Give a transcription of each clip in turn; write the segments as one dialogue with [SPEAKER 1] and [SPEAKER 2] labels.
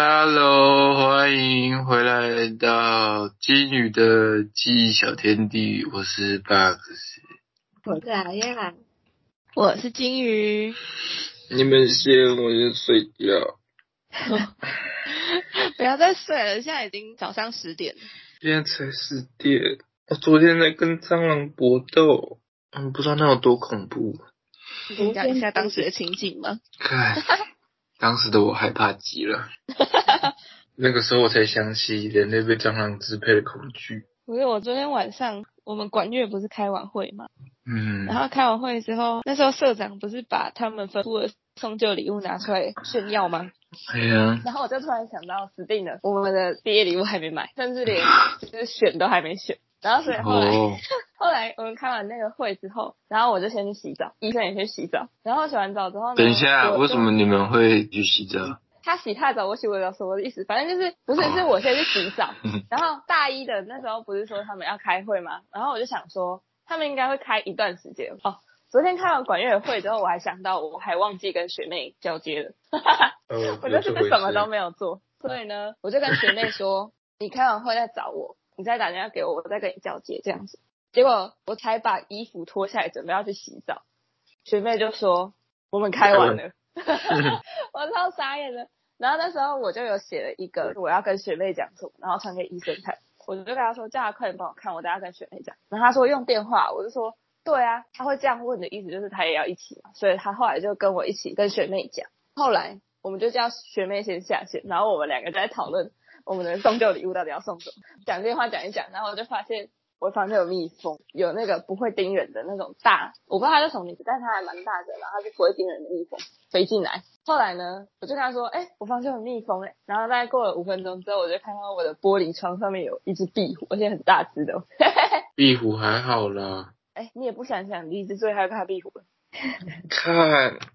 [SPEAKER 1] Hello，欢迎回来到金鱼的记忆小天地，我是 Box。
[SPEAKER 2] 我是阿亚，
[SPEAKER 3] 我是金鱼。
[SPEAKER 1] 你们先，我先睡觉。
[SPEAKER 3] 不要再睡了，现在已经早上十点了。
[SPEAKER 1] 现在才十点，我昨天在跟蟑螂搏斗，嗯，不知道那有多恐怖。
[SPEAKER 3] 你讲一下当时的情景吗？
[SPEAKER 1] 看，当时的我害怕极了。那个时候我才想起人类被蟑螂支配的恐惧。
[SPEAKER 3] 不是，我昨天晚上我们管乐不是开完会吗？
[SPEAKER 1] 嗯，
[SPEAKER 3] 然后开完会之后，那时候社长不是把他们分出的送旧礼物拿出来炫耀吗？
[SPEAKER 1] 哎呀，
[SPEAKER 3] 然后我就突然想到，死定了，我们的毕业礼物还没买，甚至连就是选都还没选。然后所以后来、
[SPEAKER 1] 哦，
[SPEAKER 3] 后来我们开完那个会之后，然后我就先去洗澡，医生也去洗澡。然后洗完澡之后呢，
[SPEAKER 1] 等一下，为什么你们会去洗澡？
[SPEAKER 3] 他洗他的澡，我洗我的澡，什么意思？反正就是不是是我先去洗澡，
[SPEAKER 1] 嗯
[SPEAKER 3] 然后大一的那时候不是说他们要开会吗？然后我就想说，他们应该会开一段时间哦。昨天开完管乐会之后，我还想到我还忘记跟学妹交接了，
[SPEAKER 1] 哦
[SPEAKER 3] 我就是什么都。
[SPEAKER 1] 没
[SPEAKER 3] 有做，所以呢，我就跟学妹说，你开完会再找我，你再打电话给我，我再跟你交接这样子。结果我才把衣服脱下来，准备要去洗澡，学妹就说我们开完了，我超傻眼的。然后那时候我就有写了一个我要跟学妹讲什么，然后传给医生看，我就跟他说叫他快点帮我看，我等下跟学妹讲。然后他说用电话，我就说对啊，他会这样问的意思就是他也要一起嘛，所以他后来就跟我一起跟学妹讲。后来我们就叫学妹先下线，然后我们两个就在讨论我们的送旧礼物到底要送什么，讲电话讲一讲，然后我就发现我房间有蜜蜂，有那个不会叮人的那种大，我不知道它叫什么名字，但是它还蛮大的，然后它是不会叮人的蜜蜂飞进来。后来呢，我就跟他说，哎、我房间有蜜蜂哎、然后大概过了五分钟之后，我就看到我的玻璃窗上面有一只壁虎，而且很大只的。哦。
[SPEAKER 1] 壁虎还好啦，
[SPEAKER 3] 哎、你也不想想，你一直最害怕壁虎了，
[SPEAKER 1] 看。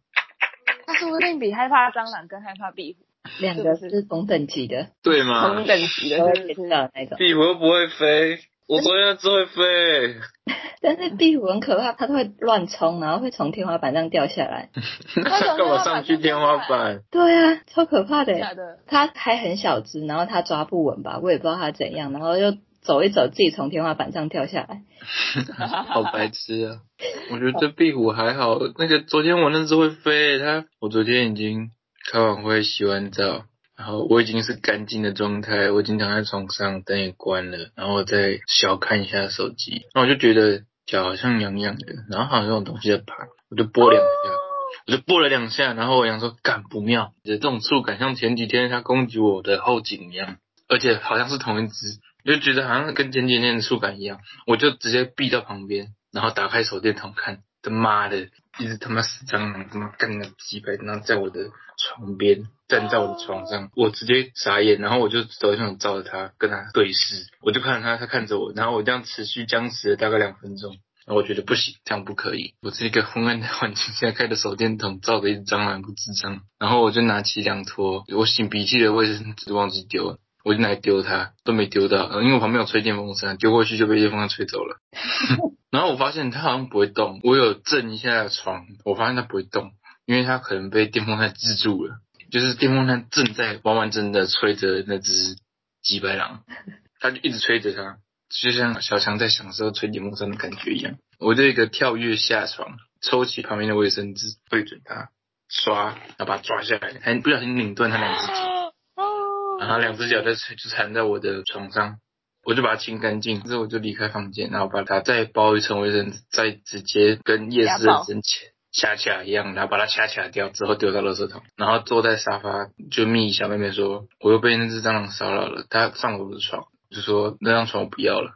[SPEAKER 3] 他说不定比害怕蟑螂更害怕壁虎，
[SPEAKER 2] 两个是同等级的，
[SPEAKER 1] 对吗同？
[SPEAKER 3] 等级的，
[SPEAKER 2] 都会知
[SPEAKER 3] 是不是？
[SPEAKER 2] 道那种。
[SPEAKER 1] 壁虎又不会飞，我昨天只会飞。
[SPEAKER 2] 但是壁虎很可怕，它都会乱冲，然后会从天花板上掉下来。
[SPEAKER 1] 那 干嘛上去天花板？
[SPEAKER 2] 对啊，超可怕的它还很小只，然后它抓不稳吧，我也不知道它怎样，然后又走一走，自己从天花板上跳下来。
[SPEAKER 1] 好白痴啊！我觉得这壁虎还好，那个昨天我那只会飞，它我昨天已经开完会洗完澡，然后我已经是干净的状态，我已经躺在床上，灯也关了，然后我再小看一下手机，然后我就觉得脚好像痒痒的，然后好像有东西在爬，我就拨两下。我就拨了两下，然后我想说，感不妙，这种触感像前几天它攻击我的后颈一样，而且好像是同一只，我就觉得好像跟前几天的触感一样，我就直接避到旁边，然后打开手电筒看，他妈的，一只他妈死蟑螂，他妈干了几百，然后在我的床边，站在我的床上，我直接傻眼，然后我就手电筒照着他，跟他对视，我就看着他，他看着我，然后我这样持续僵持了大概两分钟。然后我觉得不行，这样不可以。我是一个昏暗的环境下开的手电筒，照着一只蟑螂不智障。然后我就拿起两坨我擤鼻涕的卫生纸忘记丢了，我就拿来丢它，都没丢到，呃因为我旁边有吹电风扇，丢过去就被电风扇吹走了。然后我发现它好像不会动，我有震一下床，我发现它不会动，因为它可能被电风扇制住了，就是电风扇正在完完整整的吹着那只吉白狼，它就一直吹着它。就像小强在享受吹电风扇的感觉一样。我这个跳跃下床，抽起旁边的卫生纸，对准它刷，然后把它抓下来，还不小心拧断它两只脚，然后两只脚在就缠在我的床上，我就把它清干净，之后我就离开房间，然后把它再包一层卫生纸，再直接跟夜市的人掐掐一样，然后把它掐掐掉之后丢到垃圾桶，然后坐在沙发就密小妹妹说，我又被那只蟑螂骚扰了，它上了我的床。就说那张床我不要了，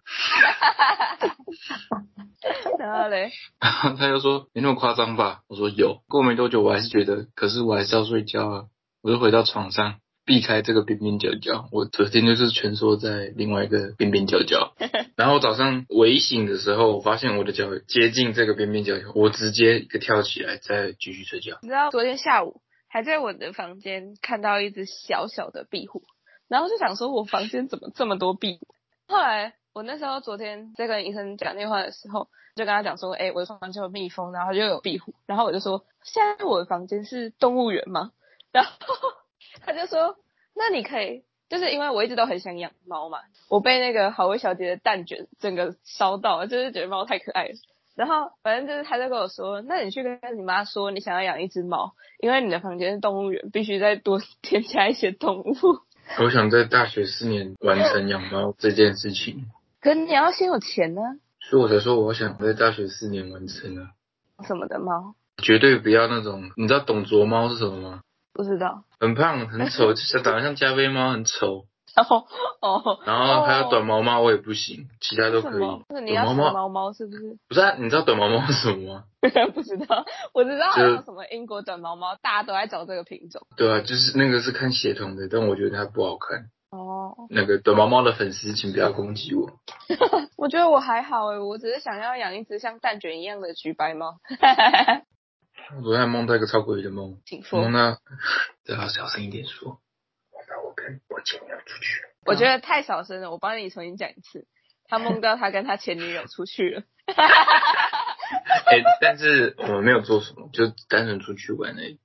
[SPEAKER 3] 然后嘞，
[SPEAKER 1] 然后他就说没那么夸张吧？我说有。过没多久我还是觉得，可是我还是要睡觉啊。我就回到床上，避开这个边边角角。我昨天就是蜷缩在另外一个边边角角。然后早上微醒的时候，我发现我的脚接近这个边边角角，我直接一个跳起来，再继续睡觉。
[SPEAKER 3] 你知道昨天下午还在我的房间看到一只小小的壁虎，然后就想说我房间怎么这么多壁虎？后来我那时候昨天在跟医生讲电话的时候，就跟他讲说，哎、我的房间有蜜蜂，然后就有壁虎，然后我就说，现在我的房间是动物园吗？然后他就说，那你可以，就是因为我一直都很想养猫嘛，我被那个好味小姐的蛋卷整个烧到，就是觉得猫太可爱了。然后反正就是他就跟我说，那你去跟你妈说，你想要养一只猫，因为你的房间是动物园，必须再多添加一些动物。
[SPEAKER 1] 我想在大学四年完成养猫这件事情，
[SPEAKER 3] 可你要先有钱呢，
[SPEAKER 1] 所以我才说我想在大学四年完成啊。
[SPEAKER 3] 什么的猫？
[SPEAKER 1] 绝对不要那种，你知道董卓猫是什么吗？
[SPEAKER 3] 不知道。
[SPEAKER 1] 很胖很丑，就是长得像加菲猫，很丑。
[SPEAKER 3] 然后哦，
[SPEAKER 1] 然后还有短毛猫我也不行，其他都可以。
[SPEAKER 3] 那你要
[SPEAKER 1] 短毛
[SPEAKER 3] 猫是不是？
[SPEAKER 1] 不是啊，你知道短毛猫是什么吗？
[SPEAKER 3] 不知道，我知道还有什么英国短毛猫，大家都在找这个品种。
[SPEAKER 1] 对啊，就是那个是看血统的，但我觉得它不好看。
[SPEAKER 3] 哦。
[SPEAKER 1] 那个短毛猫的粉丝，请不要攻击我。
[SPEAKER 3] 我觉得我还好诶，我只是想要养一只像蛋卷一样的橘白猫。
[SPEAKER 1] 我昨天梦到一个超诡异的梦，
[SPEAKER 3] 请说。
[SPEAKER 1] 梦到，最好小声一点说。我跟我前女友出去了。
[SPEAKER 3] 我觉得太小声了，我帮你重新讲一次。他梦到他跟他前女友出去了。
[SPEAKER 1] 哎，但是我们没有做什么，就单纯出去玩而已。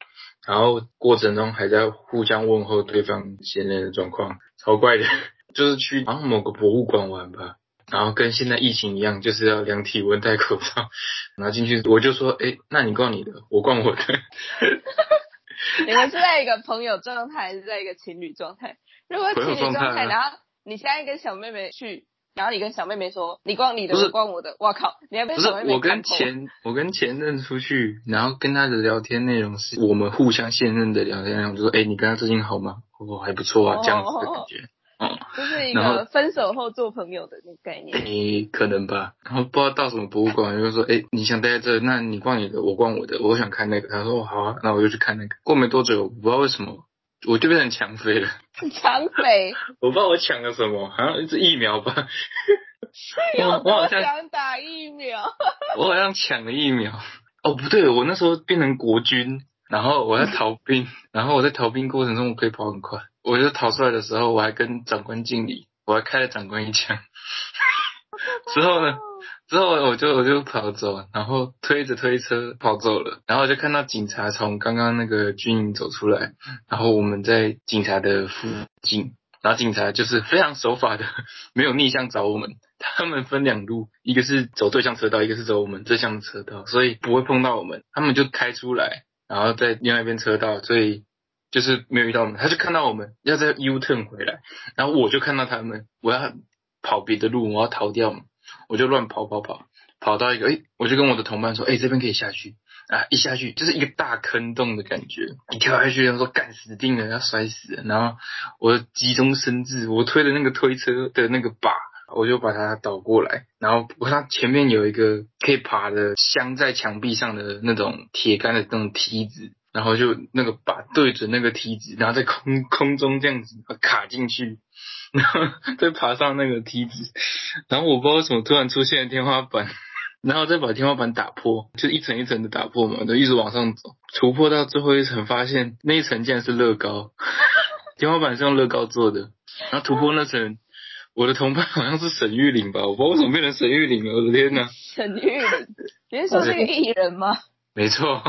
[SPEAKER 1] 然后过程中还在互相问候对方现在的状况，超怪的。就是去好像某个博物馆玩吧，然后跟现在疫情一样，就是要量体温、戴口罩。然后进去我就说，哎，那你逛你的，我逛我的。
[SPEAKER 3] 你们是在一个朋友状态，还是在一个情侣状态？如果情侣状态，然后你现在跟小妹妹去，然后你跟小妹妹说，你逛你的，我逛我的，我靠，你还被小妹妹
[SPEAKER 1] 我跟前我跟前任出去，然后跟他的聊天内容是我们互相现任的聊天内容，就说，哎，你跟他最近好吗？哦，还不错啊，这样子的感觉。
[SPEAKER 3] 就是一个分手后做朋友的那个概念。
[SPEAKER 1] 诶，可能吧。然后不知道到什么博物馆，就说：“诶，你想待在这，那你逛你的，我逛我的。我想看那个。”他说：“好啊。”那我就去看那个。过没多久，我不知道为什么，我就变成抢匪了。
[SPEAKER 3] 抢匪？
[SPEAKER 1] 我不知道我抢了什么，好像是疫苗吧。
[SPEAKER 3] 我我好像想打疫苗。
[SPEAKER 1] 我好像抢了疫苗。哦，不对，我那时候变成国军，然后我在逃兵，然后我在逃兵过程中，我可以跑很快。我就逃出来的时候，我还跟长官敬礼，我还开了长官一枪。之后呢？之后我就我就跑走，然后推着推车跑走了。然后就看到警察从刚刚那个军营走出来，然后我们在警察的附近，然后警察就是非常守法的，没有逆向找我们。他们分两路，一个是走对向车道，一个是走我们这向的车道，所以不会碰到我们。他们就开出来，然后在另外一边车道，所以。就是没有遇到我们，他就看到我们要在 U turn 回来，然后我就看到他们，我要跑别的路，我要逃掉嘛，我就乱跑跑跑，跑。到一个，诶，我就跟我的同伴说，诶，这边可以下去。啊，一下去就是一个大坑洞的感觉，一跳下去，他说干死定了，要摔死，然后我急中生智，我推的那个推车的那个把，我就把它倒过来，然后我看前面有一个可以爬的镶在墙壁上的那种铁杆的那种梯子。然后就那个把对准那个梯子，然后在空空中这样子卡进去，然后再爬上那个梯子，然后我不知道为什么突然出现天花板，然后再把天花板打破，就一层一层的打破嘛，就一直往上走，突破到最后一层，发现那一层竟然是乐高，天花板是用乐高做的，然后突破那层，我的同伴好像是沈玉玲吧，我不知道为什么变成沈玉玲了，我的天呐！
[SPEAKER 3] 沈玉玲，你是说是个艺人吗？
[SPEAKER 1] 没错。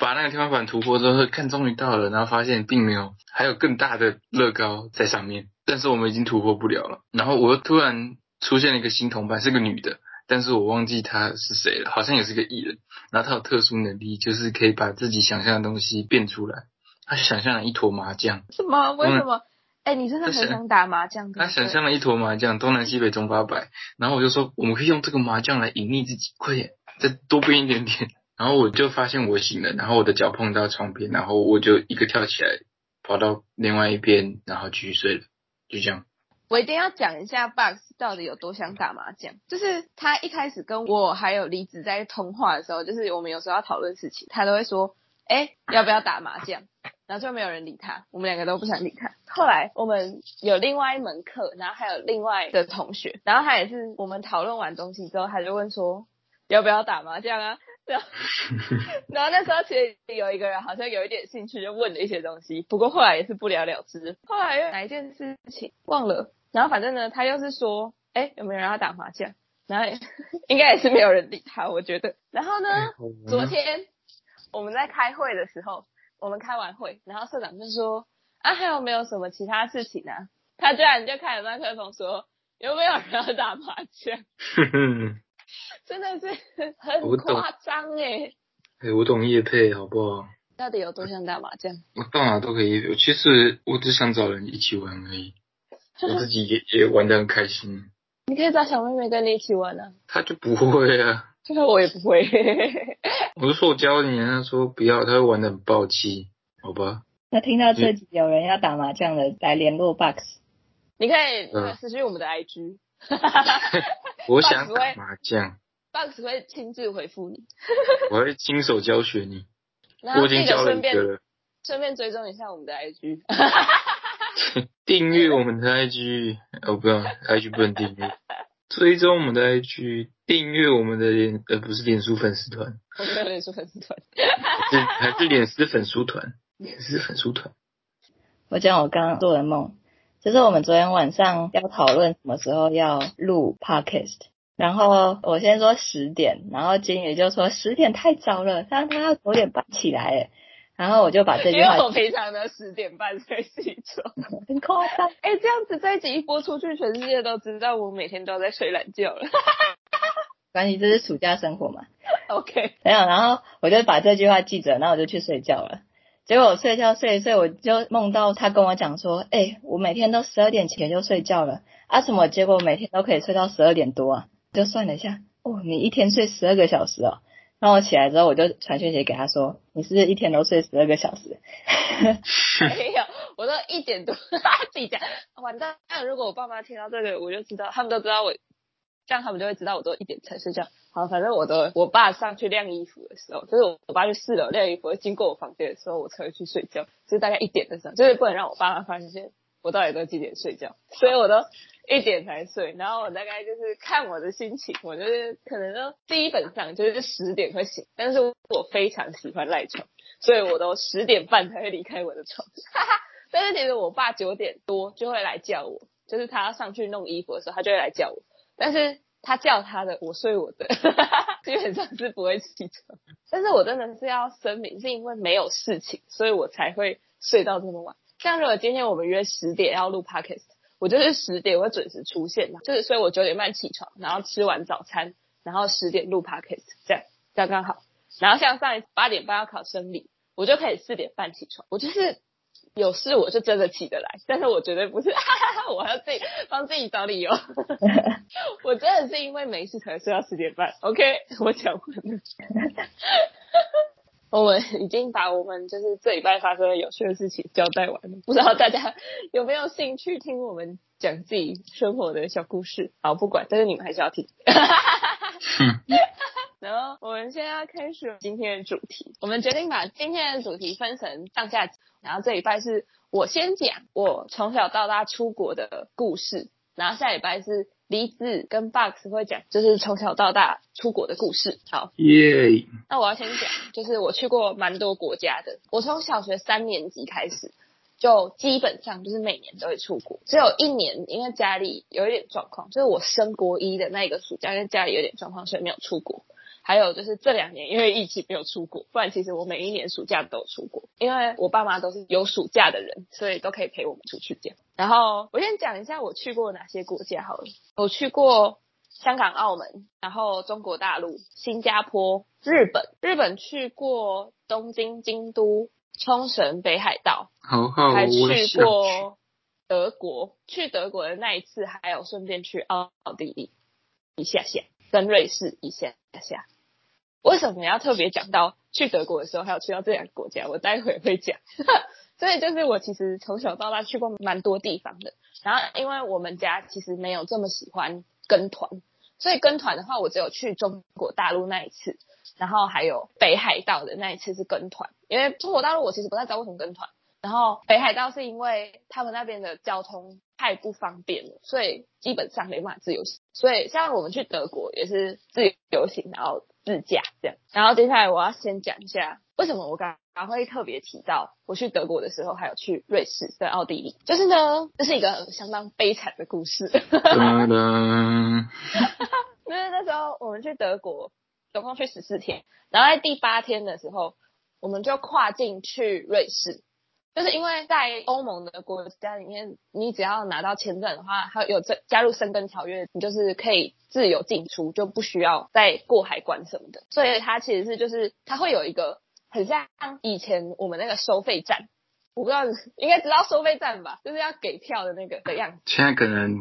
[SPEAKER 1] 把那个天花板突破之后，看终于到了，然后发现并没有，还有更大的乐高在上面，但是我们已经突破不了了。然后我又突然出现了一个新同伴，是个女的，但是我忘记她是谁了，好像也是个艺人。然后她有特殊能力，就是可以把自己想象的东西变出来。她想象了一坨麻将。
[SPEAKER 3] 什么？为什么？哎，你真的很想打麻将？
[SPEAKER 1] 她想象了一坨麻将，东南西北中八百。然后我就说，我们可以用这个麻将来隐匿自己，快点，再多变一点点。然后我就发现我醒了，然后我的脚碰到床边，然后我就一个跳起来，跑到另外一边，然后继续睡了，就这样。
[SPEAKER 3] 我一定要讲一下 Box 到底有多想打麻将，就是他一开始跟我还有李子在通话的时候，就是我们有时候要讨论事情，他都会说，哎，要不要打麻将？然后就没有人理他，我们两个都不想理他。后来我们有另外一门课，然后还有另外的同学，然后他也是我们讨论完东西之后，他就问说，要不要打麻将啊？然后那时候其实有一个人好像有一点兴趣，就问了一些东西，不过后来也是不了了之。后来又哪一件事情忘了，然后反正呢，他又是说，哎，有没有人要打麻将？然后 应该也是没有人理他，我觉得。然后呢，昨天我们在开会的时候，我们开完会，然后社长就说，啊，还有没有什么其他事情啊？他居然就开了麦克风说，有没有人要打麻将？真的是很夸张哎！
[SPEAKER 1] 哎，我懂叶配好不好？
[SPEAKER 3] 到底有多想打麻将？
[SPEAKER 1] 我到哪都可以叶配，其实我只想找人一起玩而已，我自己也也玩得很开心。
[SPEAKER 3] 你可以找小妹妹跟你一起玩啊，
[SPEAKER 1] 她就不会啊，
[SPEAKER 3] 这个我也不会。
[SPEAKER 1] 我就说我教你，她说不要，她会玩得很暴气，好吧？
[SPEAKER 2] 那听到这集有人要打麻将的，来联络 Box。
[SPEAKER 3] 你可以
[SPEAKER 1] 嗯
[SPEAKER 3] 私讯我们的 IG，
[SPEAKER 1] 我想打麻将
[SPEAKER 3] ，Box 会亲自回复你。
[SPEAKER 1] 我会亲手教学你。我已经教了一个了，
[SPEAKER 3] 顺便追踪一下我们的 IG。
[SPEAKER 1] 订阅我们的 IG，哦不要，IG 不能订阅，追踪我们的 IG，订阅我们的脸，呃不是脸书粉丝团，
[SPEAKER 3] 我们的脸书粉丝团。
[SPEAKER 1] 是还是脸丝粉丝团，脸丝粉丝团。
[SPEAKER 2] 我讲我刚刚做的梦，就是我们昨天晚上要讨论什么时候要录 podcast，然后我先说十点，然后金宇就说十点太早了，他他要九点半起来诶，然后我就把这句话因为
[SPEAKER 3] 我平常的十点半才起床。
[SPEAKER 2] 很夸张，
[SPEAKER 3] 哎、这样子这一集一播出去，全世界都知道我每天都在睡懒觉了。
[SPEAKER 2] 关系这是暑假生活嘛，
[SPEAKER 3] OK，
[SPEAKER 2] 没有，然后我就把这句话记着，然后我就去睡觉了。结果我睡觉睡一睡，我就梦到他跟我讲说，哎、我每天都十二点前就睡觉了，啊什么？结果每天都可以睡到十二点多啊，就算了一下，哦，你一天睡十二个小时哦。然后我起来之后，我就传讯息给他说，你是不是一天都睡十二个小时？
[SPEAKER 3] 没有，我都一点多自己讲，完蛋。那如果我爸妈听到这个，我就知道，他们都知道我，这样他们就会知道我都一点才睡觉。好，反正我的我爸上去晾衣服的时候，就是我我爸去四楼晾衣服，经过我房间的时候，我才会去睡觉，就是大概一点的时候，就是不能让我爸妈发现我到底都几点睡觉，所以我都一点才睡。然后我大概就是看我的心情，我就是可能都基本上就是十点会醒，但是我非常喜欢赖床，所以我都十点半才会离开我的床。但是其实我爸九点多就会来叫我，就是他要上去弄衣服的时候，他就会来叫我。但是他叫他的，我睡我的，基本上是不会起床。但是我真的是要声明，是因为没有事情，所以我才会睡到这么晚。像如果今天我们约十点要录 podcast，我就是十点会准时出现嘛，就是所以我九点半起床，然后吃完早餐，然后十点录 podcast，这样刚刚好。然后像上一次八点半要考生理，我就可以四点半起床，我就是有事我是真的起得来，但是我绝对不是，哈哈哈，我要自己帮自己找理由。我真的是因为没事才睡到十点半。OK，我讲完了。我们已经把我们就是这礼拜发生的有趣的事情交代完了，不知道大家有没有兴趣听我们讲自己生活的小故事？好，不管，但是你们还是要听。然后我们现在要开始今天的主题，我们决定把今天的主题分成上下集。然后这礼拜是我先讲我从小到大出国的故事，然后下礼拜是梨子跟 Box 会讲就是从小到大出国的故事。好，
[SPEAKER 1] 耶！
[SPEAKER 3] 那我要先讲，就是我去过蛮多国家的。我从小学三年级开始，就基本上就是每年都会出国，只有一年因为家里有一点状况，就是我升国一的那个暑假，因为家里有点状况，所以没有出国。还有就是这两年因为疫情没有出国，不然其实我每一年暑假都有出国，因为我爸妈都是有暑假的人，所以都可以陪我们出去这样。然后我先讲一下我去过哪些国家好了，我去过香港、澳门，然后中国大陆、新加坡、日本，日本去过东京、京都、冲绳、北海道，
[SPEAKER 1] 好好，
[SPEAKER 3] 还
[SPEAKER 1] 我
[SPEAKER 3] 去过德国。去德国的那一次，还有顺便去奥地利一下下，跟瑞士一下下。为什么要特别讲到去德国的时候，还有去到这两个国家？我待会会讲。所以就是我其实从小到大去过蛮多地方的。然后因为我们家其实没有这么喜欢跟团，所以跟团的话，我只有去中国大陆那一次，然后还有北海道的那一次是跟团。因为中国大陆我其实不太知道为什么跟团，然后北海道是因为他们那边的交通太不方便了，所以基本上没办法自由行。所以像我们去德国也是自由行，然后自驾这样。然后接下来我要先讲一下为什么我刚刚会特别提到我去德国的时候，还有去瑞士跟奥地利。就是呢，这是一个相当悲惨的故事。
[SPEAKER 1] 噔噔，
[SPEAKER 3] 因为那时候我们去德国，总共去十四天，然后在第八天的时候，我们就跨境去瑞士。就是因为在欧盟的国家里面，你只要拿到签证的话，还有这加入申根条约，你就是可以自由进出，就不需要再过海关什么的。所以它其实是就是它会有一个很像以前我们那个收费站，我不知道应该知道收费站吧，就是要给票的那个的样子。
[SPEAKER 1] 现在可能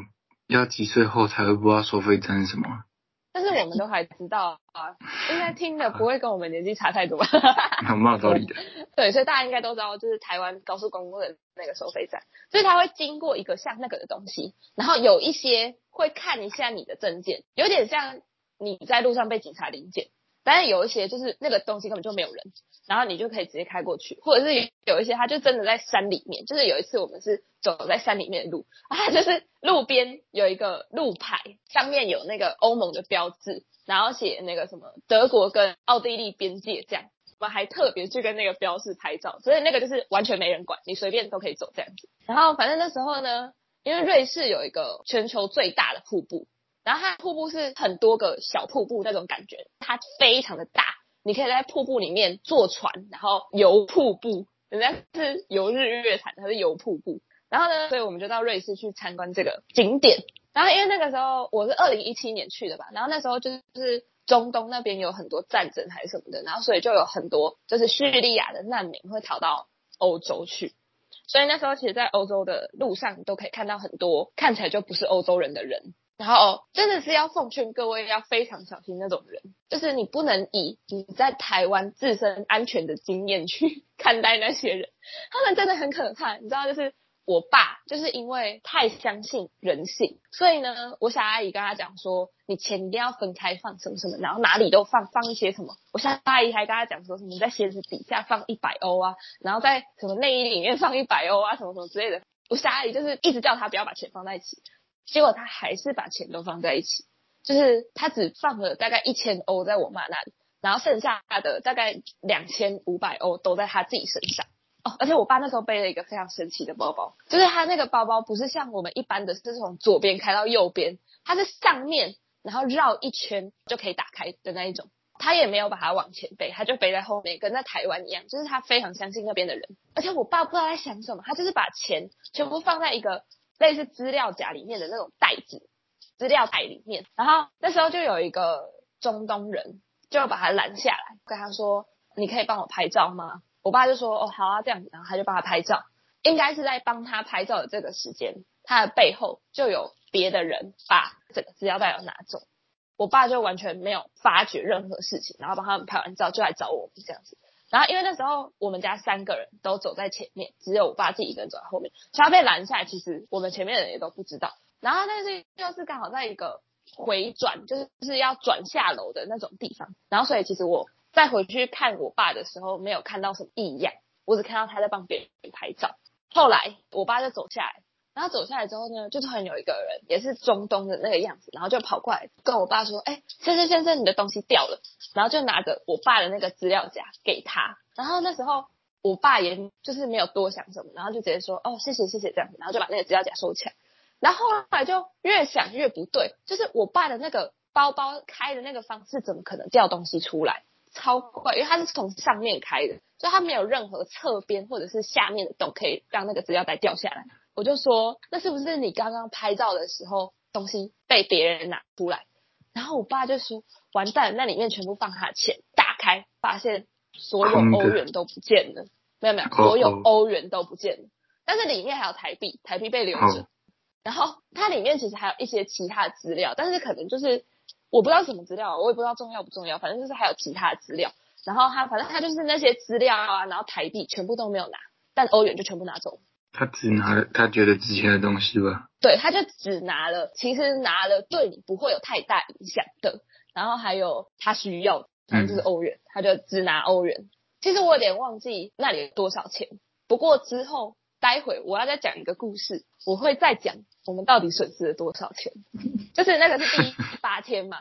[SPEAKER 1] 要几岁后才会不知道收费站是什么。
[SPEAKER 3] 但是我们都还知道啊，应该听的不会跟我们年纪差太多。
[SPEAKER 1] 很有道理的。
[SPEAKER 3] 对，所以大家应该都知道，就是台湾高速公路的那个收费站，所以它会经过一个像那个的东西，然后有一些会看一下你的证件，有点像你在路上被警察临检。但是有一些就是那个东西根本就没有人，然后你就可以直接开过去，或者是有一些它就真的在山里面，就是有一次我们是走在山里面的路，啊，就是路边有一个路牌，上面有那个欧盟的标志，然后写那个什么德国跟奥地利边界这样，我们还特别去跟那个标志拍照，所以那个就是完全没人管，你随便都可以走这样子。然后反正那时候呢，因为瑞士有一个全球最大的瀑布。然后它瀑布是很多个小瀑布那种感觉，它非常的大，你可以在瀑布里面坐船，然后游瀑布。人家是游日月潭，它是游瀑布。然后呢，所以我们就到瑞士去参观这个景点。然后因为那个时候我是二零一七年去的吧，然后那时候就是中东那边有很多战争还是什么的，然后所以就有很多就是叙利亚的难民会逃到欧洲去。所以那时候其实，在欧洲的路上都可以看到很多看起来就不是欧洲人的人。然后真的是要奉劝各位要非常小心那种人，就是你不能以你在台湾自身安全的经验去看待那些人，他们真的很可怕。你知道，就是我爸就是因为太相信人性，所以呢，我小阿姨跟他讲说，你钱一定要分开放，什么什么，然后哪里都放，放一些什么。我小阿姨还跟他讲说，什么在鞋子底下放一百欧啊，然后在什么内衣里面放一百欧啊，什么什么之类的。我小阿姨就是一直叫他不要把钱放在一起。结果他还是把钱都放在一起，就是他只放了大概一千欧在我妈那里，然后剩下的大概两千五百欧都在他自己身上。哦，而且我爸那时候背了一个非常神奇的包包，就是他那个包包不是像我们一般的是从左边开到右边，它是上面然后绕一圈就可以打开的那一种。他也没有把它往前背，他就背在后面，跟在台湾一样，就是他非常相信那边的人。而且我爸不知道在想什么，他就是把钱全部放在一个。类似资料夹里面的那种袋子，资料袋里面。然后那时候就有一个中东人，就把他拦下来，跟他说：“你可以帮我拍照吗？”我爸就说：“哦，好啊，这样子。”然后他就帮他拍照。应该是在帮他拍照的这个时间，他的背后就有别的人把这个资料袋要拿走。我爸就完全没有发觉任何事情，然后帮他们拍完照就来找我们这样子。然后因为那时候我们家三个人都走在前面，只有我爸自己一个人走在后面，所以他被拦下来。其实我们前面的人也都不知道。然后但是又是刚好在一个回转，就是就是要转下楼的那种地方。然后所以其实我再回去看我爸的时候，没有看到什么异样，我只看到他在帮别人拍照。后来我爸就走下来。然后走下来之后呢，就突然有一个人，也是中东的那个样子，然后就跑过来跟我爸说：“哎，先生先生，你的东西掉了。”然后就拿着我爸的那个资料夹给他。然后那时候我爸也就是没有多想什么，然后就直接说：“哦，谢谢谢谢这样子。”然后就把那个资料夹收起来。然后后来就越想越不对，就是我爸的那个包包开的那个方式，怎么可能掉东西出来？超快，因为它是从上面开的，所以它没有任何侧边或者是下面的洞可以让那个资料袋掉下来。我就说，那是不是你刚刚拍照的时候东西被别人拿出来？然后我爸就说，完蛋，那里面全部放他的钱，打开发现所有欧元都不见了，没有没有，所有欧元都不见了，但是里面还有台币，台币被留着。然后它里面其实还有一些其他的资料，但是可能就是我不知道什么资料，我也不知道重要不重要，反正就是还有其他的资料。然后他反正他就是那些资料啊，然后台币全部都没有拿，但欧元就全部拿走。
[SPEAKER 1] 他只拿了他觉得值钱的东西吧？
[SPEAKER 3] 对，他就只拿了，其实拿了对你不会有太大影响的。然后还有他需要，反正就是欧元，他就只拿欧元。其实我有点忘记那里有多少钱，不过之后待会我要再讲一个故事，我会再讲我们到底损失了多少钱。就是那个是第八天嘛，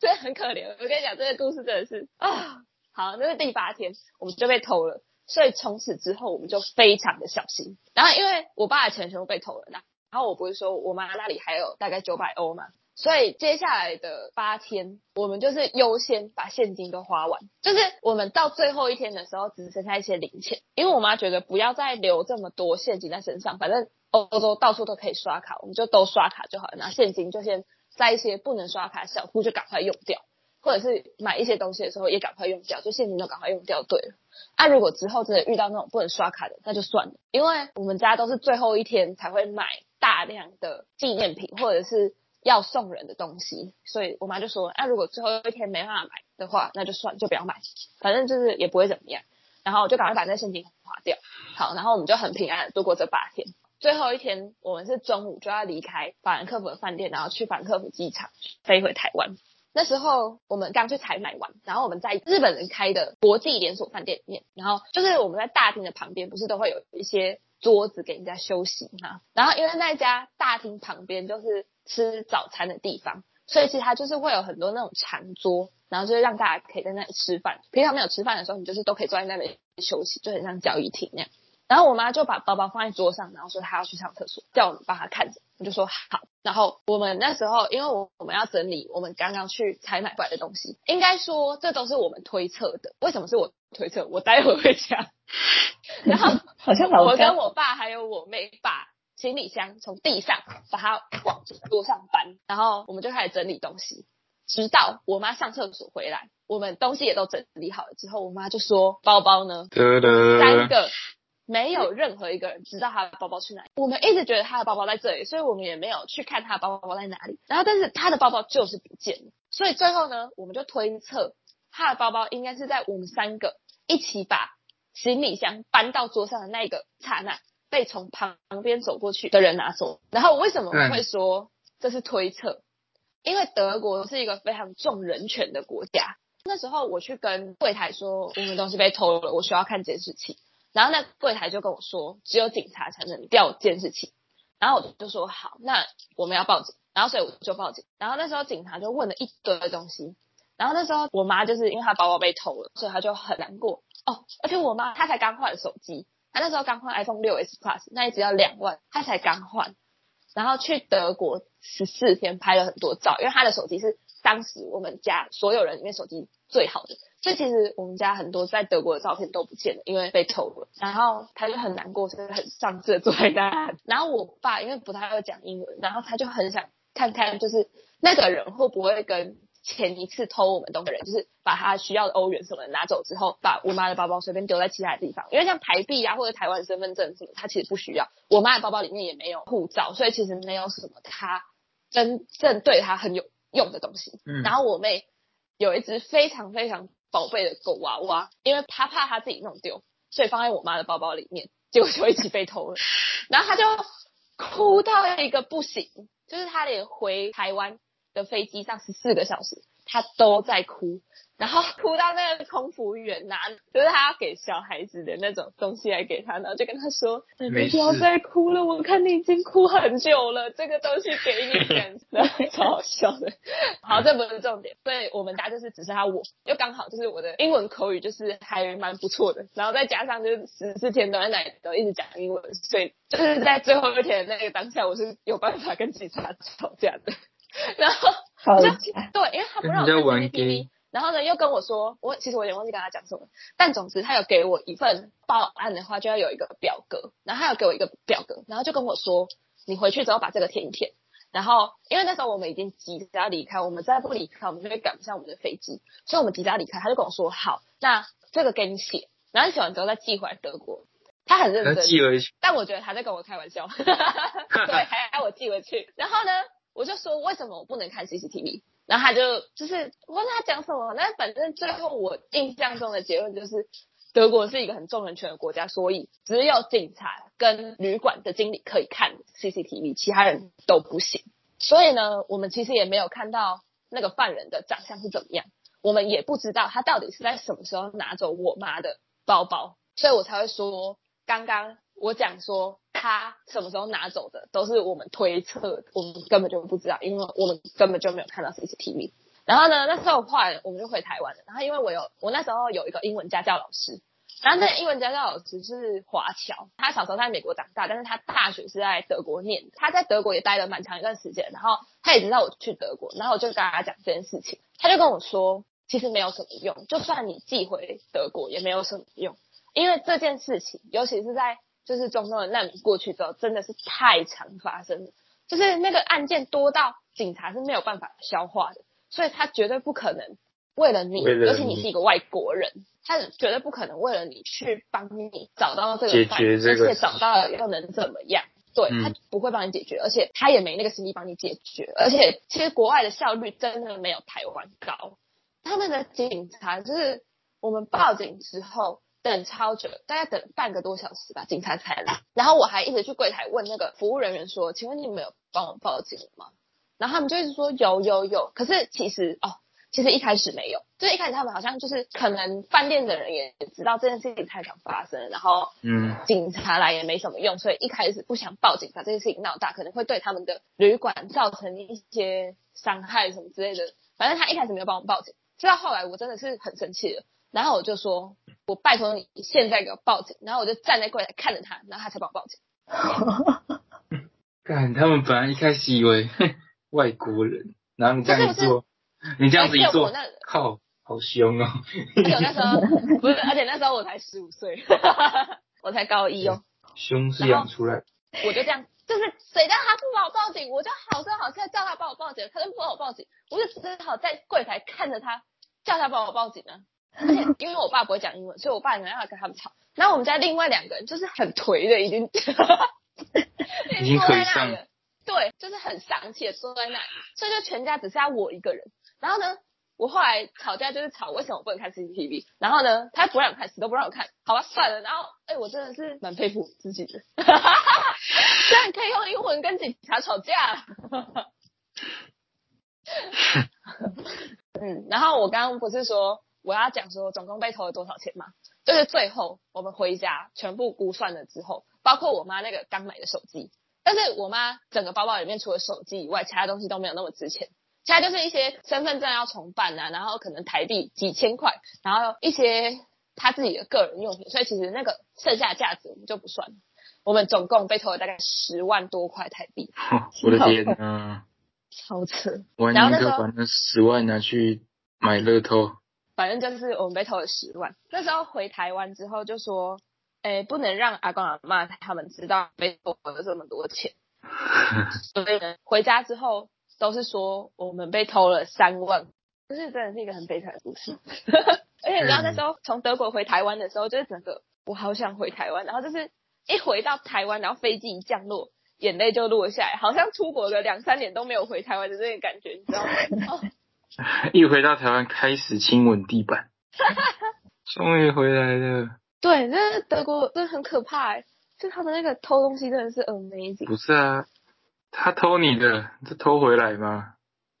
[SPEAKER 3] 真的很可怜。我跟你讲，这个故事真的是啊，好，那是第八天，我们就被偷了。所以从此之后，我们就非常的小心。然后，因为我爸的钱全部被偷了，那然后我不是说我妈那里还有大概九百欧嘛，所以接下来的八天，我们就是优先把现金都花完，就是我们到最后一天的时候，只剩下一些零钱，因为我妈觉得不要再留这么多现金在身上，反正欧洲到处都可以刷卡，我们就都刷卡就好了，拿现金就先在一些不能刷卡小户就赶快用掉，或者是买一些东西的时候也赶快用掉，就现金都赶快用掉。对了，啊，如果之后真的遇到那种不能刷卡的，那就算了，因为我们家都是最后一天才会买大量的纪念品或者是。要送人的东西，所以我妈就说：“哎，如果最后一天没办法买的话，那就算，就不要买，反正就是也不会怎么样。”然后我就赶快把那现金花掉。好，然后我们就很平安度过这八天。最后一天，我们是中午就要离开法兰克福的饭店，然后去法兰克福机场飞回台湾。那时候我们刚去采买完，然后我们在日本人开的国际连锁饭店里面，然后就是我们在大厅的旁边，不是都会有一些桌子给人家休息嘛？然后因为那家大厅旁边就是。吃早餐的地方，所以其实它就是会有很多那种长桌，然后就是让大家可以在那里吃饭。平常没有吃饭的时候，你就是都可以坐在那里休息，就很像交易厅那样。然后我妈就把包包放在桌上，然后说她要去上厕所，叫我们帮她看着。我就说好。然后我们那时候，因为我我们要整理我们刚刚去采买回来的东西，应该说这都是我们推测的。为什么是我推测？我待会会讲。然后
[SPEAKER 2] 好像
[SPEAKER 3] 我跟我爸还有我妹把。行李箱从地上把它往桌上搬，然后我们就开始整理东西，直到我妈上厕所回来，我们东西也都整理好了之后，我妈就说：“包包呢？”三个没有任何一个人知道他的包包去哪里。我们一直觉得他的包包在这里，所以我们也没有去看他的包包在哪里。然后，但是他的包包就是不见了。所以最后呢，我们就推测他的包包应该是在我们三个一起把行李箱搬到桌上的那个刹那。被从旁边走过去的人拿走，然后为什么会说这是推测？因为德国是一个非常重人权的国家。那时候我去跟柜台说我们东西被偷了，我需要看监视器。然后那柜台就跟我说，只有警察才能调监视器。然后我就说好，那我们要报警。然后所以我就报警。然后那时候警察就问了一堆东西。然后那时候我妈就是因为她包包被偷了，所以她就很难过哦。而且我妈她才刚换手机。她那时候刚换 iPhone 六 S Plus，那一只要两万，她才刚换，然后去德国十四天拍了很多照，因为她的手机是当时我们家所有人里面手机最好的，所以其实我们家很多在德国的照片都不见了，因为被偷了。然后他就很难过，所以很丧志的坐在那。然后我爸因为不太会讲英文，然后他就很想看看，就是那个人会不会跟。前一次偷我们东西的人，就是把他需要的欧元什么的拿走之后，把我妈的包包随便丢在其他的地方。因为像台币啊或者台湾身份证什么，他其实不需要。我妈的包包里面也没有护照，所以其实没有什么他真正对他很有用的东西。然后我妹有一只非常非常宝贝的狗娃娃，因为她怕她自己弄丢，所以放在我妈的包包里面，结果就一起被偷了。然后她就哭到一个不行，就是她连回台湾。的飞机上十四个小时，他都在哭，然后哭到那个空服员拿，就是他要给小孩子的那种东西来给他，然后就跟他说：“你不要再哭了，我看你已经哭很久了，这个东西给你。”这样子，超好笑的。好，这不是重点，所以我们家就是只剩下我，又刚好就是我的英文口语就是还蛮不错的，然后再加上就是十四天都在那里都一直讲英文，所以就是在最后一天那个当下，我是有办法跟警察吵架的。然后就对，因为他不让我看 CCTV，然后呢又跟我说，我其实我有点忘记跟他讲什么，但总之他有给我一份报案的话就要有一个表格，然后他有给我一个表格，然后就跟我说，你回去之后把这个填一填，然后因为那时候我们已经急着要离开，我们再不离开我们就会赶不上我们的飞机，所以我们急着要离开，他就跟我说好，那这个给你写，然后写完之后再寄回来德国，他很认真，但我觉得他在跟我开玩笑，对，还要我寄回去，然后呢？我就说为什么我不能看 CCTV？然后他就就是我问他讲什么，那反正最后我印象中的结论就是，德国是一个很重人权的国家，所以只有警察跟旅馆的经理可以看 CCTV，其他人都不行。所以呢，我们其实也没有看到那个犯人的长相是怎么样，我们也不知道他到底是在什么时候拿走我妈的包包，所以我才会说刚刚。我讲说他什么时候拿走的，都是我们推测，我们根本就不知道，因为我们根本就没有看到 CCTV。然后呢，那时候后来我们就回台湾了。然后因为我有我那时候有一个英文家教老师，然后那英文家教老师是华侨，他小时候在美国长大，但是他大学是在德国念。他在德国也待了蛮长一段时间，然后他也知道我去德国，然后我就跟他讲这件事情，他就跟我说，其实没有什么用，就算你寄回德国也没有什么用，因为这件事情，尤其是在就是中东的难民过去之后，真的是太常发生了，就是那个案件多到警察是没有办法消化的，所以他绝对不可能为了你，
[SPEAKER 1] 为了
[SPEAKER 3] 尤其你
[SPEAKER 1] 你
[SPEAKER 3] 是一个外国人，他绝对不可能为了你去帮你找到这个犯
[SPEAKER 1] 决这个
[SPEAKER 3] 而且找到了又能怎么样？对、
[SPEAKER 1] 嗯
[SPEAKER 3] 他不会帮你解决，而且他也没那个心力帮你解决，而且其实国外的效率真的没有台湾高。他们的警察就是我们报警之后等超久，大概等半个多小时吧，警察才来。然后我还一直去柜台问那个服务人员说：“请问你们有帮我报警吗？”然后他们就一直说有有有，可是其实哦，其实一开始没有，就是一开始他们好像就是可能饭店的人也知道这件事情太常发生，然后
[SPEAKER 1] 嗯，
[SPEAKER 3] 警察来也没什么用，所以一开始不想报警，把这件事情闹大，可能会对他们的旅馆造成一些伤害什么之类的。反正他一开始没有帮我报警，直到后来我真的是很生气了，然后我就说，我拜托你现在给我报警，然后我就站在柜台看着他，然后他才帮我报警。
[SPEAKER 1] 干，他们本来一开始以为哼 外国人，然后你这样一
[SPEAKER 3] 不是
[SPEAKER 1] 做，你这样子一做靠，好凶哦！
[SPEAKER 3] 而且我那时候不是，而且那时候我才十五岁，我才高一哦。
[SPEAKER 1] 凶是养出来，
[SPEAKER 3] 我就这样，就是谁叫他不帮我报警，我就好声好气地叫他帮我报警，他就不帮我报警，我就只好在柜台看着他，叫他帮我报警啊。而 且因为我爸不会讲英文，所以我爸没办法跟他们吵。然后我们家另外两个人就是很颓的，已经
[SPEAKER 1] 已经
[SPEAKER 3] 坐在那里了，对，就是很丧气的坐在那里，所以就全家只剩下我一个人。然后呢，我后来吵架就是吵为什么我不能看 CCTV，然后呢，他不让我看，死都不让我看，好吧，算了。然后，哎，我真的是蛮佩服自己的，居然可以用英文跟警察吵架。嗯，然后我刚刚不是说我要讲说总共被偷了多少钱吗？就是最后我们回家全部估算了之后，包括我妈那个刚买的手机，但是我妈整个包包里面除了手机以外，其他东西都没有那么值钱。其他就是一些身份证要重办啊，然后可能台币几千块，然后一些她自己的个人用品，所以其实那个剩下的价值我们就不算了。我们总共被偷了大概十万多块台币，
[SPEAKER 1] 我的天呐！
[SPEAKER 3] 超扯。
[SPEAKER 1] 我还宁可把那十万拿去买乐透。
[SPEAKER 3] 反正就是我们被偷了十万。那时候回台湾之后就说，诶，不能让阿公阿妈他们知道被偷了这么多钱，所以呢，回家之后都是说我们被偷了三万，就是真的是一个很悲惨的故事。而且你知道那时候从德国回台湾的时候，就是整个我好想回台湾，然后就是一回到台湾，然后飞机一降落。眼泪就落下来，好像出国个两三年都没有回台湾的这个感觉，你知道吗？哦
[SPEAKER 1] 一回到台湾，开始亲吻地板，终于回来了。
[SPEAKER 3] 对，那德国真的很可怕哎，就他们那个偷东西真的是 amazing。
[SPEAKER 1] 不是啊，他偷你的，这偷回来吗？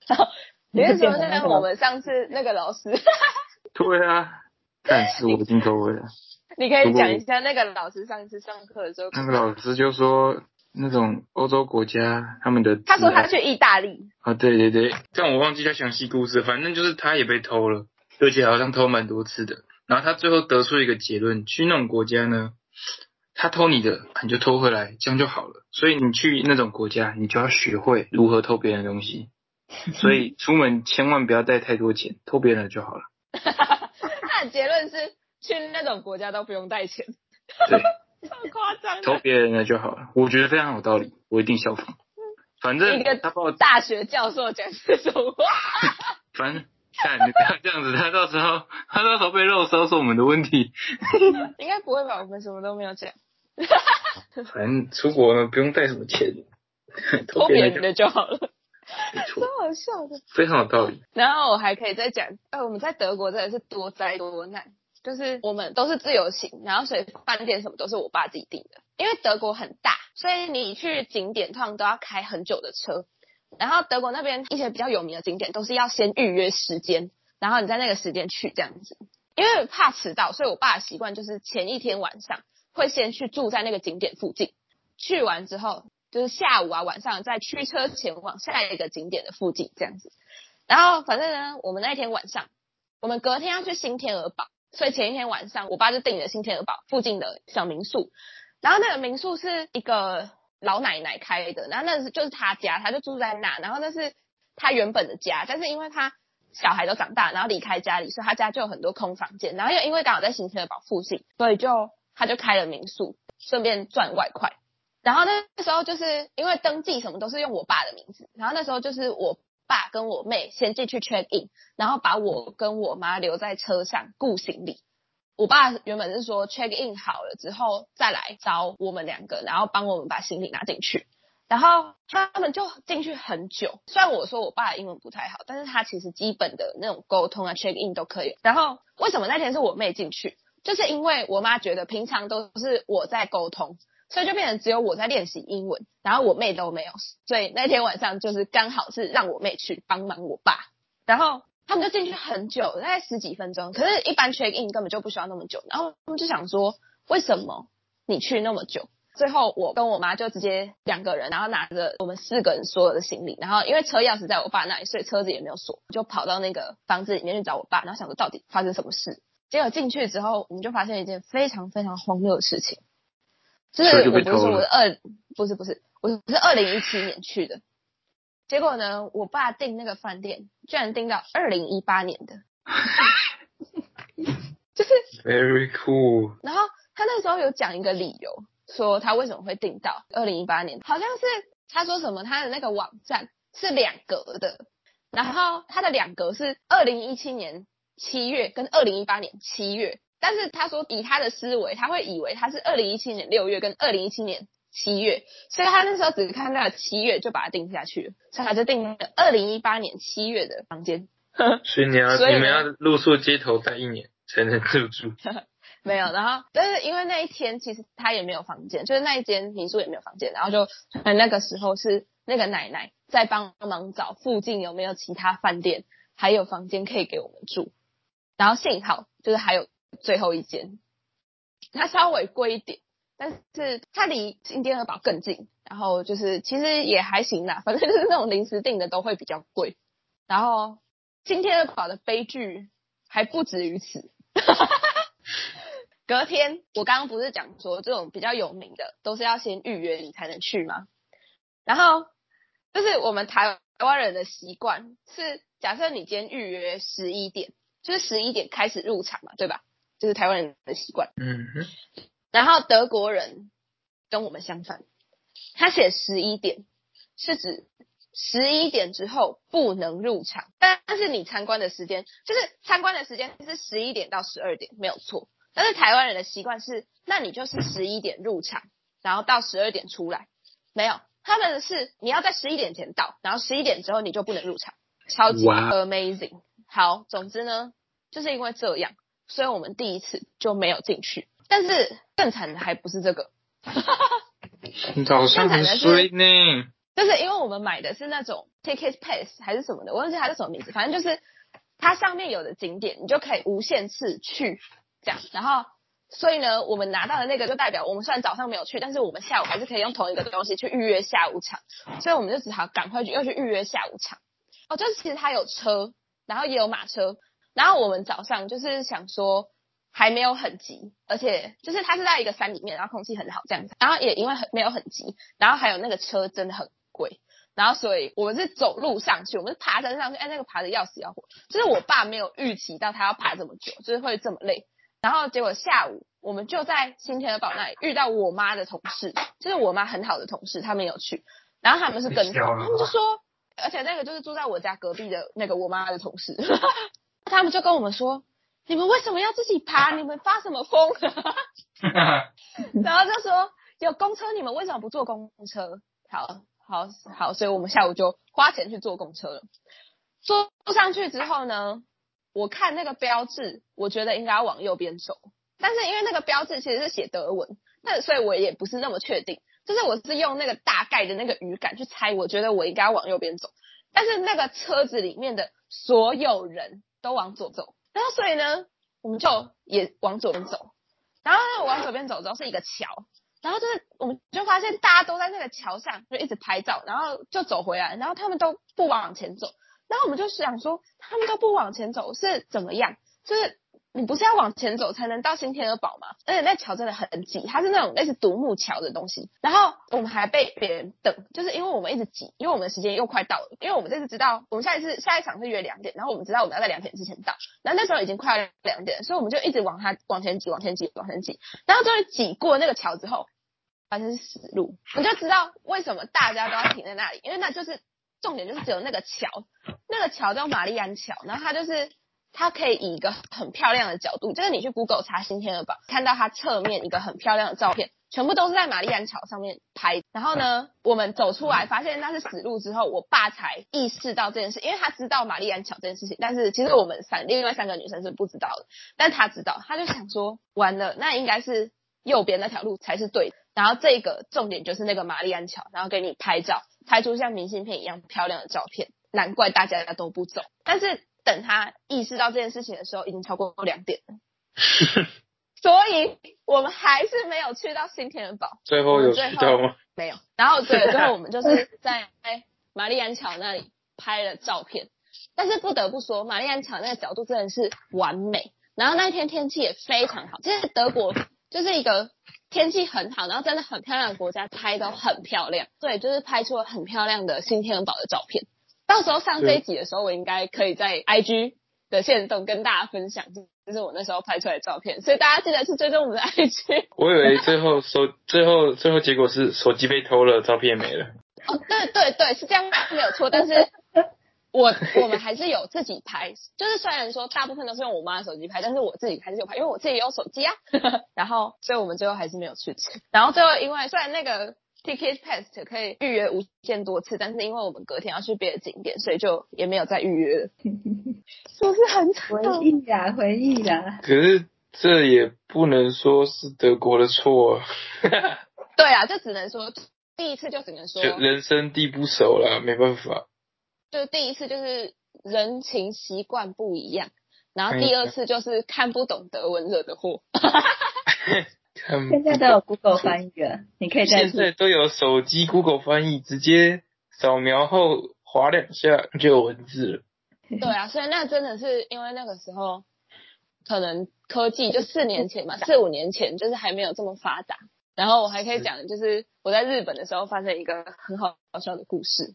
[SPEAKER 3] 你是说
[SPEAKER 2] 变成那个
[SPEAKER 3] 我们上次那个老师？
[SPEAKER 1] 对啊，但是我已经偷回来。
[SPEAKER 3] 你可以讲一下那个老师上次上课的时候，
[SPEAKER 1] 那个老师就说，那种欧洲国家他们的
[SPEAKER 3] 他说他去意大利，
[SPEAKER 1] 啊，对对对，但我忘记他详细故事，反正就是他也被偷了，而且好像偷蛮多次的。然后他最后得出一个结论：去那种国家呢，他偷你的，你就偷回来，这样就好了。所以你去那种国家，你就要学会如何偷别人的东西。所以出门千万不要带太多钱，偷别人的就好了。
[SPEAKER 3] 他的结论是去那种国家都不用带钱，
[SPEAKER 1] 对，
[SPEAKER 3] 超夸张的。
[SPEAKER 1] 偷别人的就好了。我觉得非常有道理，我一定效仿。反正
[SPEAKER 3] 一个
[SPEAKER 1] 他把我
[SPEAKER 3] 大学教授讲这种话，
[SPEAKER 1] 反正看你不要这样子，他到时候他到时候被肉搜是我们的问题。
[SPEAKER 3] 应该不会吧？我们什么都没有讲，
[SPEAKER 1] 反正出国呢不用带什么钱，偷
[SPEAKER 3] 偷别人的就好了，超，好笑的。
[SPEAKER 1] 非常有道理。
[SPEAKER 3] 然后我还可以再讲，呃，我们在德国真的是多灾多难，就是我们都是自由行，然后所以饭店什么都是我爸自己订的。因为德国很大，所以你去景点通常都要开很久的车。然后德国那边一些比较有名的景点都是要先预约时间，然后你在那个时间去这样子。因为怕迟到，所以我爸的习惯就是前一天晚上会先去住在那个景点附近，去完之后就是下午啊晚上再驱车前往下一个景点的附近这样子。然后反正呢，我们那天晚上，我们隔天要去新天鹅堡。所以前一天晚上，我爸就订了新天鹅堡附近的小民宿，然后那个民宿是一个老奶奶开的，然后那是就是他家，他就住在那，然后那是他原本的家，但是因为他小孩都长大，然后离开家里，所以他家就有很多空房间，然后又因为刚好在新天鹅堡附近，所以就他就开了民宿，顺便赚外快。然后那时候就是因为登记什么都是用我爸的名字，然后那时候就是我爸跟我妹先进去 check in，然后把我跟我妈留在车上顾行李。我爸原本是说 check in 好了之后再来找我们两个，然后帮我们把行李拿进去。然后他们就进去很久，虽然我说我爸英文不太好，但是他其实基本的那种沟通啊 check in 都可以。然后为什么那天是我妹进去？就是因为我妈觉得平常都是我在沟通。所以就变成只有我在练习英文，然后我妹都没有。所以那天晚上就是刚好是让我妹去帮忙我爸，然后他们就进去很久，大概十几分钟。可是，一般 check in 根本就不需要那么久。然后他们就想说，为什么你去那么久？最后我跟我妈就直接两个人，然后拿着我们四个人所有的行李，然后因为车钥匙在我爸那里，所以车子也没有锁，就跑到那个房子里面去找我爸，然后想说到底发生什么事。结果进去之后，我们就发现一件非常非常荒谬的事情。就是我不是说我是二，不是不是，我是二零一七年去的，结果呢，我爸订那个饭店居然订到二零一八年的，就是
[SPEAKER 1] very cool。
[SPEAKER 3] 然后他那时候有讲一个理由，说他为什么会订到二零一八年，好像是他说什么他的那个网站是两格的，然后他的两格是二零一七年七月跟二零一八年七月。但是他说，以他的思维，他会以为他是二零一七年六月跟二零一七年七月，所以他那时候只看那个七月就把它定下去了，所以他就定了二零一八年七月的房间。
[SPEAKER 1] 所以你要你们要露宿街头待一年才能入住。
[SPEAKER 3] 没有，然后但是因为那一天其实他也没有房间，就是那一间民宿也没有房间，然后就那个时候是那个奶奶在帮忙找附近有没有其他饭店还有房间可以给我们住，然后幸好就是还有。最后一间，它稍微贵一点，但是它离新天鹅堡更近，然后就是其实也还行啦，反正就是那种临时订的都会比较贵。然后新天鹅堡的悲剧还不止于此，隔天我刚刚不是讲说这种比较有名的都是要先预约你才能去吗？然后就是我们台湾人的习惯是，假设你今天预约十一点，就是十一点开始入场嘛，对吧？就是台湾人的习惯，
[SPEAKER 1] 嗯哼，
[SPEAKER 3] 然后德国人跟我们相反，他写十一点是指十一点之后不能入场，但但是你参观的时间就是参观的时间是十一点到十二点没有错，但是台湾人的习惯是，那你就是十一点入场，然后到十二点出来，没有，他们是你要在十一点前到，然后十一点之后你就不能入场，超级 amazing。好，总之呢，就是因为这样。所以我们第一次就没有进去，但是更惨的还不是这个，
[SPEAKER 1] 早上很衰呢。
[SPEAKER 3] 就是因为我们买的是那种 ticket pass 还是什么的，我忘记它叫什么名字，反正就是它上面有的景点你就可以无限次去这样。然后所以呢，我们拿到的那个就代表我们虽然早上没有去，但是我们下午还是可以用同一个东西去预约下午场。所以我们就只好赶快去又去预约下午场。哦，就是其实它有车，然后也有马车。然后我们早上就是想说还没有很急，而且就是它是在一个山里面，然后空气很好这样子。然后也因为很没有很急，然后还有那个车真的很贵，然后所以我们是走路上去，我们是爬山上去，哎，那个爬的要死要活。就是我爸没有预期到他要爬这么久，就是会这么累。然后结果下午我们就在新天鹅堡那里遇到我妈的同事，就是我妈很好的同事，他们有去，然后他们是跟他们就说，而且那个就是住在我家隔壁的那个我妈的同事。他们就跟我们说：“你们为什么要自己爬？你们发什么疯？” 然后就说：“有公车，你们为什么不坐公车？”好好好，所以我们下午就花钱去坐公车了。坐上去之后呢，我看那个标志，我觉得应该要往右边走。但是因为那个标志其实是写德文，那所以我也不是那么确定。就是我是用那个大概的那个语感去猜，我觉得我应该要往右边走。但是那个车子里面的所有人。都往左走，然后所以呢，我们就也往左边走，然后呢，往左边走之后是一个桥，然后就是我们就发现大家都在那个桥上就一直拍照，然后就走回来，然后他们都不往前走，然后我们就想说他们都不往前走是怎么样？就是你不是要往前走才能到新天鹅堡吗？而且那桥真的很挤，它是那种类似独木桥的东西。然后我们还被别人等，就是因为我们一直挤，因为我们的时间又快到了，因为我们这次知道我们下一次下一场是约两点，然后我们知道我们要在两点之前到，然后那时候已经快要两点，所以我们就一直往它往前挤，往前挤，往前挤，然后终于挤过那个桥之后，发现是死路，我就知道为什么大家都要停在那里，因为那就是重点，就是只有那个桥，那个桥叫玛丽安桥，然后它就是。它可以以一个很漂亮的角度，就是你去 Google 查新天鹅堡，看到它侧面一个很漂亮的照片，全部都是在玛丽安桥上面拍。然后呢，我们走出来发现那是死路之后，我爸才意识到这件事，因为他知道玛丽安桥这件事情，但是其实我们三另外三个女生是不知道的，但他知道，他就想说完了，那应该是右边那条路才是对的。然后这个重点就是那个玛丽安桥，然后给你拍照，拍出像明信片一样漂亮的照片，难怪大家都不走，但是。等他意识到这件事情的时候，已经超过两点了，所以我们还是没有去到新天鹅堡。
[SPEAKER 1] 最后有去到吗？
[SPEAKER 3] 没有。然后对，最后我们就是在玛丽安桥那里拍了照片。但是不得不说，玛丽安桥那个角度真的是完美。然后那一天天气也非常好，其实德国就是一个天气很好，然后真的很漂亮的国家，拍都很漂亮。对，就是拍出了很漂亮的新天鹅堡的照片。到时候上这一集的时候，我应该可以在 IG 的线动跟大家分享，就是我那时候拍出来的照片。所以大家记得去追踪我们的 IG。
[SPEAKER 1] 我以为最后手最后最后结果是手机被偷了，照片没了。
[SPEAKER 3] 哦，对对对，是这样没有错。但是我我们还是有自己拍，就是虽然说大部分都是用我妈的手机拍，但是我自己还是有拍，因为我自己有手机啊。然后，所以我们最后还是没有去吃。然后最后，因为虽然那个。Ticket Pass 可以预约无限多次，但是因为我们隔天要去别的景点，所以就也没有再预约了。是不是很
[SPEAKER 2] 回忆呀？回忆呀。
[SPEAKER 1] 可是这也不能说是德国的错。
[SPEAKER 3] 对啊，就只能说第一次就只能说
[SPEAKER 1] 人生地不熟了，没办法。
[SPEAKER 3] 就第一次就是人情习惯不一样，然后第二次就是看不懂德文惹的祸。
[SPEAKER 2] 现在都有 Google 翻译了，你可以在
[SPEAKER 1] 现在都有手机 Google 翻译，直接扫描后划两下就有文字了。
[SPEAKER 3] 对啊，所以那真的是因为那个时候可能科技就四年前嘛，四五年前就是还没有这么发达。然后我还可以讲，就是我在日本的时候发生一个很好笑的故事，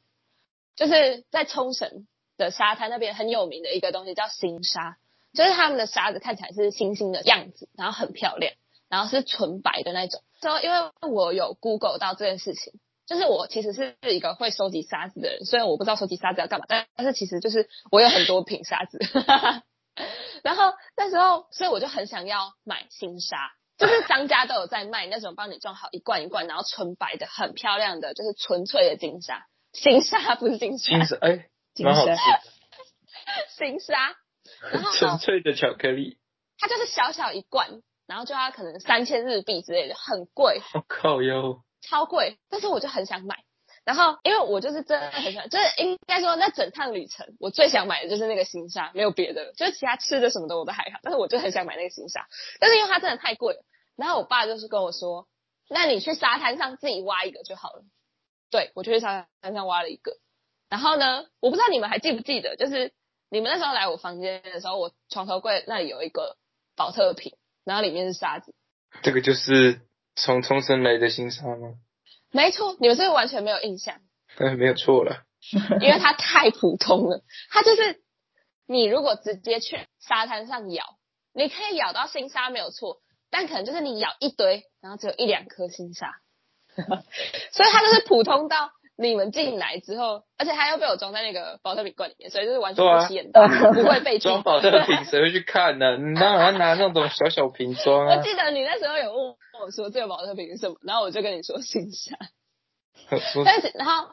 [SPEAKER 3] 就是在冲绳的沙滩那边很有名的一个东西叫星沙，就是他们的沙子看起来是星星的样子，然后很漂亮。然后是纯白的那种，说因为我有 Google 到这件事情，就是我其实是一个会收集沙子的人，虽然我不知道收集沙子要干嘛，但但是其实就是我有很多瓶沙子，然后那时候所以我就很想要买新沙，就是商家都有在卖那种帮你装好一罐一罐，然后纯白的很漂亮的，就是纯粹的金沙，新沙不是金沙，
[SPEAKER 1] 金沙哎，蛮好吃，
[SPEAKER 3] 新沙，然后
[SPEAKER 1] 纯粹的巧克力，
[SPEAKER 3] 它就是小小一罐。然后就要可能三千日币之类的，很贵。
[SPEAKER 1] 我靠哟，
[SPEAKER 3] 超贵！但是我就很想买。然后因为我就是真的很想，就是应该说那整趟旅程，我最想买的就是那个新沙，没有别的，就是其他吃的什么的我都还好。但是我就很想买那个新沙，但是因为它真的太贵了。然后我爸就是跟我说：“那你去沙滩上自己挖一个就好了。”对，我就去沙滩上挖了一个。然后呢，我不知道你们还记不记得，就是你们那时候来我房间的时候，我床头柜那里有一个保特瓶。然后里面是沙子，
[SPEAKER 1] 这个就是从冲绳来的新沙吗？
[SPEAKER 3] 没错，你们是不是完全没有印象？
[SPEAKER 1] 嗯，没有错了，
[SPEAKER 3] 因为它太普通了。它就是你如果直接去沙滩上咬，你可以咬到新沙没有错，但可能就是你咬一堆，然后只有一两颗新沙，所以它就是普通到。你们进来之后，而且还要被我装在那个保特瓶罐里面，所以就是完全不起眼的，不会被
[SPEAKER 1] 装保特瓶，谁会去看呢？你当然拿那种小小瓶装
[SPEAKER 3] 啊。我记得你那时候有问我说这个保特瓶是什么，然后我就跟你说新沙。但是然后，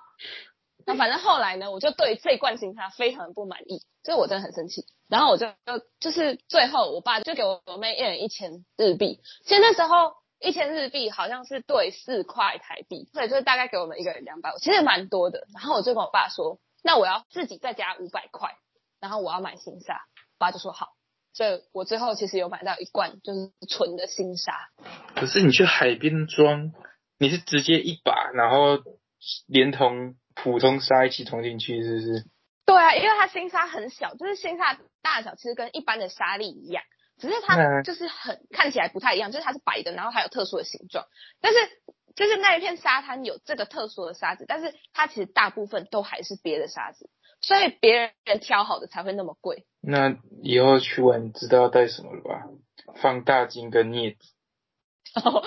[SPEAKER 3] 那反正后来呢，我就对这罐新沙非常的不满意，所以我真的很生气。然后我就就就是最后，我爸就给我我妹一人一千日币。其实那时候。一千日币好像是兑四块台币，所以就是大概给我们一个人两百五，其实蛮多的。然后我就跟我爸说，那我要自己再加五百块，然后我要买新沙。爸就说好，所以我最后其实有买到一罐就是纯的新沙。
[SPEAKER 1] 可是你去海边装，你是直接一把，然后连同普通沙一起装进去，是不是？
[SPEAKER 3] 对啊，因为它新沙很小，就是新沙大小其实跟一般的沙粒一样。只是它就是很看起来不太一样，就是它是白的，然后还有特殊的形状。但是就是那一片沙滩有这个特殊的沙子，但是它其实大部分都还是别的沙子，所以别人挑好的才会那么贵。
[SPEAKER 1] 那以后去玩知道要带什么了吧？放大镜跟镊子。
[SPEAKER 3] 哦，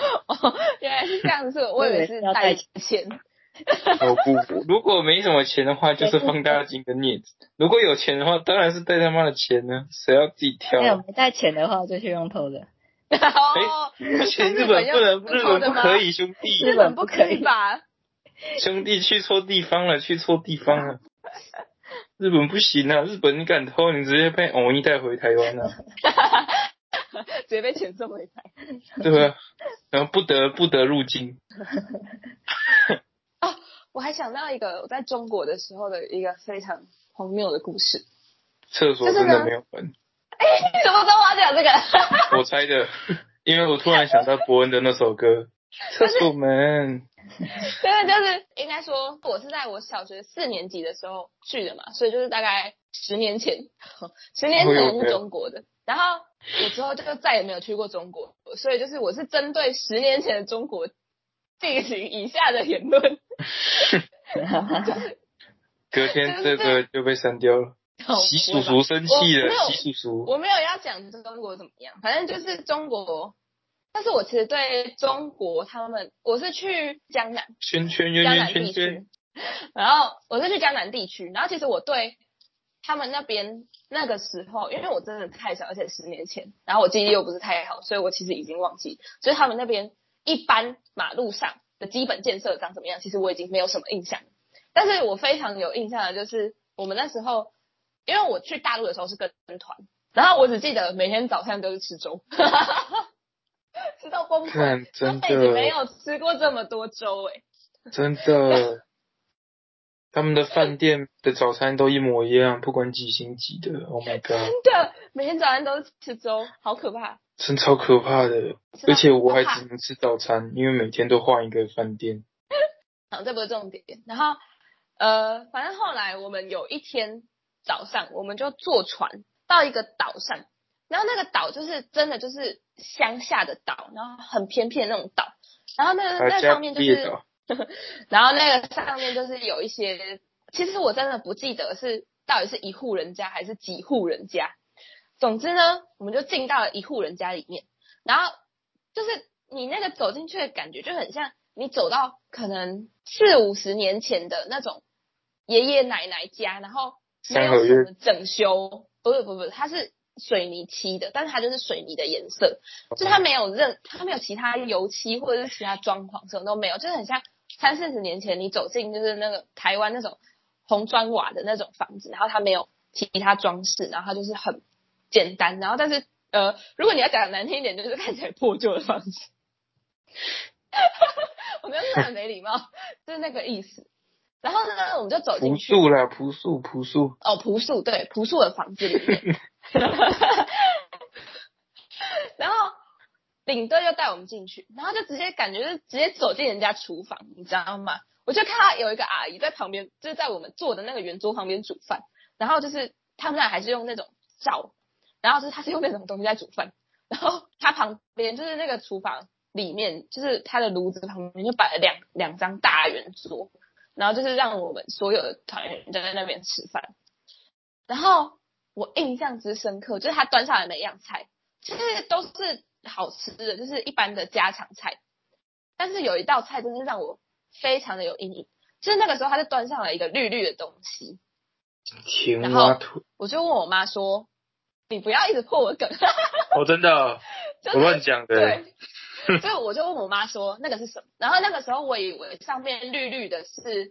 [SPEAKER 3] 原来是这样子，我以为是带钱。
[SPEAKER 1] 如果没什么钱的话，就是放大镜跟镊子；如果有钱的话，当然是带他妈的钱呢。谁要自己挑？
[SPEAKER 2] 没有没带钱的话，就去用偷的。
[SPEAKER 3] 哦，
[SPEAKER 1] 而且日本不能，日本不可以，兄弟，
[SPEAKER 3] 日本不可以吧？
[SPEAKER 1] 兄弟去错地方了，去错地方了。日本不行啊！日本你敢偷，你直接被偶一带回台湾了。
[SPEAKER 3] 直接被遣送回台。
[SPEAKER 1] 对啊？然后不得不得入境。
[SPEAKER 3] 哦，我还想到一个我在中国的时候的一个非常荒谬的故事。
[SPEAKER 1] 厕所真的没有门。
[SPEAKER 3] 哎，什么时候我要讲这个？
[SPEAKER 1] 我猜的，因为我突然想到伯恩的那首歌《厕所门》。
[SPEAKER 3] 真的，就是应该说，我是在我小学四年级的时候去的嘛，所以就是大概十年前，十年前是中国的。然后我之后就再也没有去过中国，所以就是我是针对十年前的中国进行以下的言论。
[SPEAKER 1] 隔天这个就被删掉了。习叔叔生气了，习叔叔。
[SPEAKER 3] 我没有要讲中国怎么样，反正就是中国。但是我其实对中国他们，我是去江南，
[SPEAKER 1] 圈圈圈圈圈
[SPEAKER 3] 地区，然后我是去江南地区，然后其实我对他们那边那个时候，因为我真的太小，而且十年前，然后我记忆又不是太好，所以我其实已经忘记，所以他们那边一般马路上的基本建设长怎么样，其实我已经没有什么印象。但是我非常有印象的就是我们那时候，因为我去大陆的时候是跟团，然后我只记得每天早餐都是吃粥。吃到崩溃，
[SPEAKER 1] 真的
[SPEAKER 3] 没有吃过这么多粥哎，
[SPEAKER 1] 真的，他们的饭店的早餐都一模一样，不管几星级的，Oh my god，
[SPEAKER 3] 真的每天早餐都是吃粥，好可怕，
[SPEAKER 1] 真超可怕的，而且我还只能吃早餐，因为每天都换一个饭店。
[SPEAKER 3] 好，这不是重点，然后呃，反正后来我们有一天早上，我们就坐船到一个岛上。然后那个岛就是真的就是乡下的岛，然后很偏僻的那种岛，然后那那上面就是，然后那个上面就是有一些，其实我真的不记得是到底是一户人家还是几户人家，总之呢，我们就进到了一户人家里面，然后就是你那个走进去的感觉就很像你走到可能四五十年前的那种爷爷奶奶家，然后没有什么整修，不是不是，它是。水泥漆的，但是它就是水泥的颜色，就它没有任，它没有其他油漆或者是其他装潢，什么都没有，就是很像三四十年前你走进就是那个台湾那种红砖瓦的那种房子，然后它没有其他装饰，然后它就是很简单，然后但是呃，如果你要讲难听一点，就是看起来破旧的房子。我觉得是很没礼貌，就是那个意思。然后呢，我们就走进去。
[SPEAKER 1] 朴素了，朴素，朴素。
[SPEAKER 3] 哦，朴素，对，朴素的房子里面。然后领队就带我们进去，然后就直接感觉是直接走进人家厨房，你知道吗？我就看到有一个阿姨在旁边，就是在我们坐的那个圆桌旁边煮饭，然后就是他们俩还是用那种灶，然后就是他是用那种东西在煮饭，然后他旁边就是那个厨房里面，就是他的炉子旁边就摆了两两张大圆桌。然后就是让我们所有的团员都在那边吃饭，然后我印象之深刻，就是他端上来每样菜，其实都是好吃的，就是一般的家常菜。但是有一道菜真是让我非常的有阴影，就是那个时候他就端上来一个绿绿的东西，
[SPEAKER 1] 青蛙腿。
[SPEAKER 3] 我就问我妈说：“你不要一直破我梗。”
[SPEAKER 1] 哦，真的，我乱讲的。
[SPEAKER 3] 对。所以我就问我妈说那个是什么，然后那个时候我以为上面绿绿的是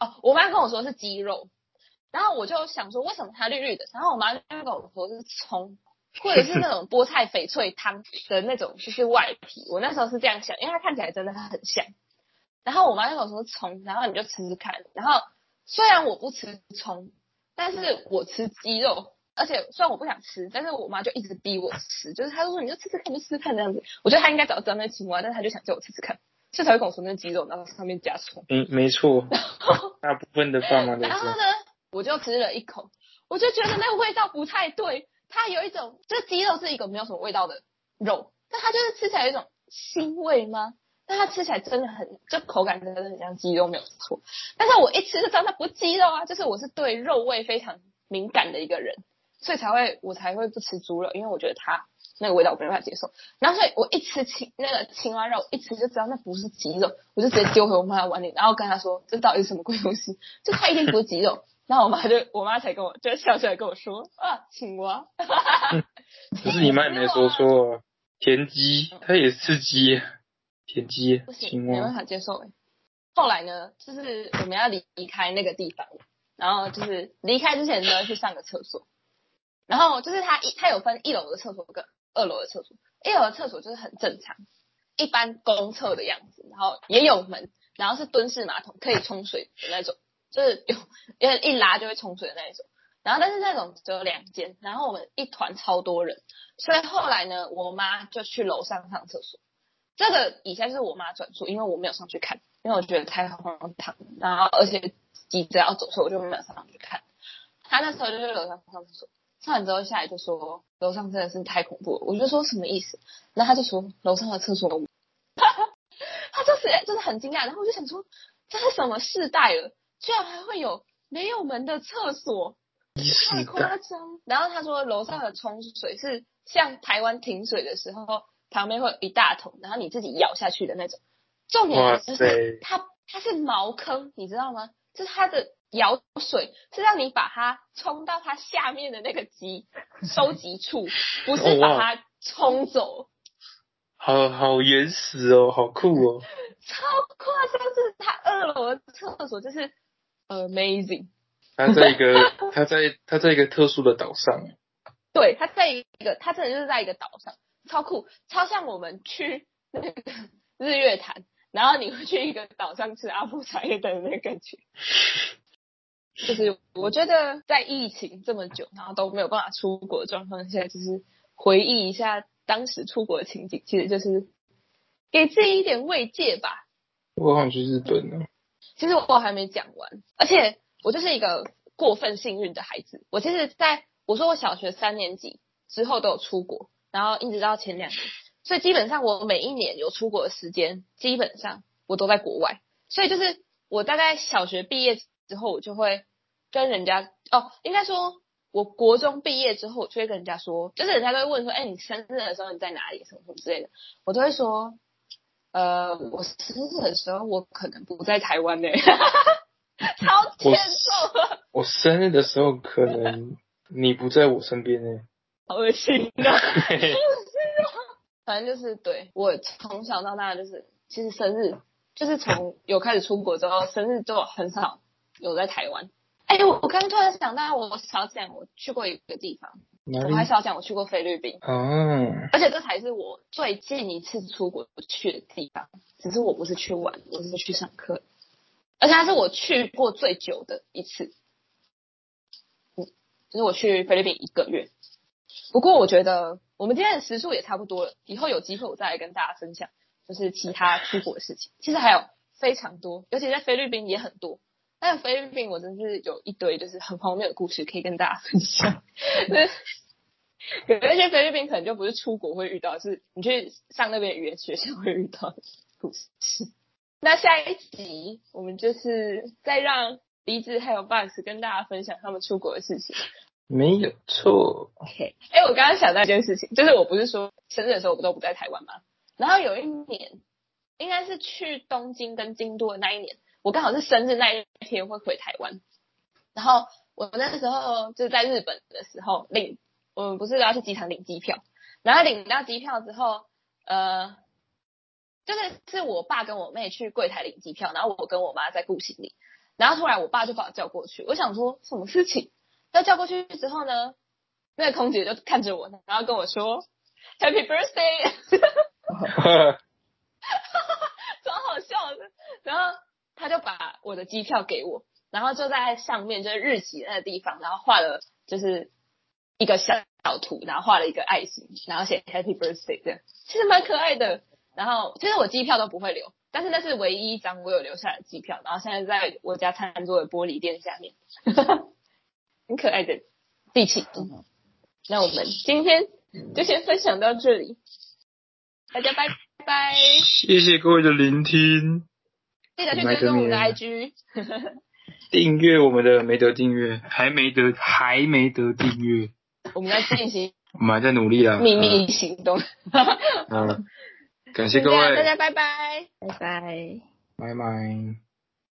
[SPEAKER 3] 哦，我妈跟我说是鸡肉，然后我就想说为什么它绿绿的，然后我妈就跟我说是葱，或者是 那种菠菜翡翠汤的那种就是外皮，我那时候是这样想，因为它看起来真的很像，然后我妈就跟我说葱，然后你就吃吃看，然后虽然我不吃葱，但是我吃鸡肉。而且虽然我不想吃，但是我妈就一直逼我吃，就是她就说你就吃吃看，就吃吃看这样子。我觉得她应该早知道那青蛙，但是她就想叫我吃吃看，所以才会跟我说那鸡肉，然后上面加葱。
[SPEAKER 1] 嗯，没错。大部分的爸妈都
[SPEAKER 3] 然后呢，我就吃了一口，我就觉得那个味道不太对，它有一种，这鸡肉是一个没有什么味道的肉，但它就是吃起来有一种腥味吗？但它吃起来真的很，就口感真的很像鸡肉，没有错。但是我一吃就知道它不是鸡肉啊，就是我是对肉味非常敏感的一个人，所以才会我才会不吃猪肉，因为我觉得它那个味道我没办法接受。然后所以我一吃青那个青蛙肉，一吃就知道那不是鸡肉，我就直接丢回我妈的碗里，然后跟她说这到底是什么鬼东西？就它一定不是鸡肉。然后我妈就我妈才跟我就笑出来跟我说啊青蛙，
[SPEAKER 1] 可 是你妈也没说错啊，田鸡它也是鸡，田鸡
[SPEAKER 3] 不行，
[SPEAKER 1] 青
[SPEAKER 3] 没办，法接受哎。后来呢，就是我们要离离开那个地方，然后就是离开之前都要去上个厕所。然后就是它一它有分一楼的厕所跟二楼的厕所，一楼的厕所就是很正常，一般公厕的样子，然后也有门，然后是蹲式马桶，可以冲水的那种，就是有因为一拉就会冲水的那一种。然后但是那种只有两间，然后我们一团超多人，所以后来呢，我妈就去楼上上厕所。这个以下就是我妈转述，因为我没有上去看，因为我觉得太荒唐，然后而且急着要走，所以我就没有上去看。她那时候就去楼上上厕所，上完之后下来就说楼上真的是太恐怖了，我就说什么意思？然后她就说楼上的厕所有我，她就是就是很惊讶，然后我就想说这是什么世代了，居然还会有没有门的厕所？太夸张。然后他说楼上的冲水是像台湾停水的时候，旁边会有一大桶，然后你自己舀下去的那种。重点就是它它是茅坑，你知道吗？就是它的舀水是让你把它冲到它下面的那个集收集处，不是把它冲走。
[SPEAKER 1] 好好原始哦，好酷哦，
[SPEAKER 3] 超夸张！就是它二楼的厕所就是 amazing。
[SPEAKER 1] 他在一个 他在他在一个特殊的岛上，
[SPEAKER 3] 对，他在一个，他真的就是在一个岛上，超酷，超像我们去那个日月潭，然后你会去一个岛上吃阿布茶叶蛋的那个感觉。就是我觉得在疫情这么久，然后都没有办法出国的状况下，就是回忆一下当时出国的情景，其实就是给自己一点慰藉吧。
[SPEAKER 1] 我好想去日本了，
[SPEAKER 3] 其实我还没讲完，而且我就是一个过分幸运的孩子。我其实在我说我小学三年级之后都有出国，然后一直到前两年，所以基本上我每一年有出国的时间，基本上我都在国外。所以就是我大概小学毕业之后，我就会跟人家哦，应该说我国中毕业之后，我就会跟人家说，就是人家都会问说，哎，你生日的时候你在哪里，什么什么之类的，我都会说，呃，我生日的时候我可能不在台湾呢、超欠揍，
[SPEAKER 1] 我生日的时候可能你不在我身边呢，
[SPEAKER 3] 好恶心啊！
[SPEAKER 1] 嘿嘿
[SPEAKER 3] 反正就是对我从小到大就是，其实生日就是从有开始出国之后，生日就很少有在台湾。哎、我我刚刚突然想到，我少讲我去过一个地方，我？还少讲我去过菲律宾，
[SPEAKER 1] 哦，
[SPEAKER 3] 而且这才是我最近一次出国去的地方。只是我不是去玩，我是去上课，而且它是我去过最久的一次。嗯，就是我去菲律宾一个月。不过我觉得我们今天的时数也差不多了，以后有机会我再来跟大家分享，就是其他出国的事情。其实还有非常多，尤其在菲律宾也很多。但是菲律宾我真是有一堆就是很荒谬的故事可以跟大家分享。有一些菲律宾可能就不是出国会遇到，是你去上那边语言学校会遇到的故事。那下一集我们就是再让梨子还有 Box 跟大家分享他们出国的事情。
[SPEAKER 1] 没有错
[SPEAKER 3] ，OK，哎、我刚刚想到一件事情，就是我不是说生日的时候我都不在台湾吗？然后有一年，应该是去东京跟京都的那一年，我刚好是生日那一天会回台湾。然后我那时候就是在日本的时候领，我们不是要去机场领机票，然后领到机票之后，呃，就是是我爸跟我妹去柜台领机票，然后我跟我妈在顾行李，然后突然我爸就把我叫过去，我想说什么事情？要叫过去之后呢，那个空姐就看着我，然后跟我说 Happy Birthday，超好笑的。然后他就把我的机票给我，然后就在上面就是日期那个地方，然后画了就是一个小小图，然后画了一个爱心，然后写 Happy Birthday 这样，其实蛮可爱的。然后其实我机票都不会留，但是那是唯一一张我有留下来的机票，然后现在在我家餐桌的玻璃垫下面，很可爱的地契。那我们今天就先分享到这里，大家拜拜，
[SPEAKER 1] 谢谢各位的聆听，
[SPEAKER 3] 记得去追踪我们的 IG，
[SPEAKER 1] 订阅我们的没得订阅，还没得还没得订阅，
[SPEAKER 3] 我们在进行
[SPEAKER 1] 我们还在努力啊，
[SPEAKER 3] 秘密行动。
[SPEAKER 1] 嗯，嗯感谢各位，
[SPEAKER 3] 大家拜拜。
[SPEAKER 2] 拜拜。
[SPEAKER 1] 拜拜。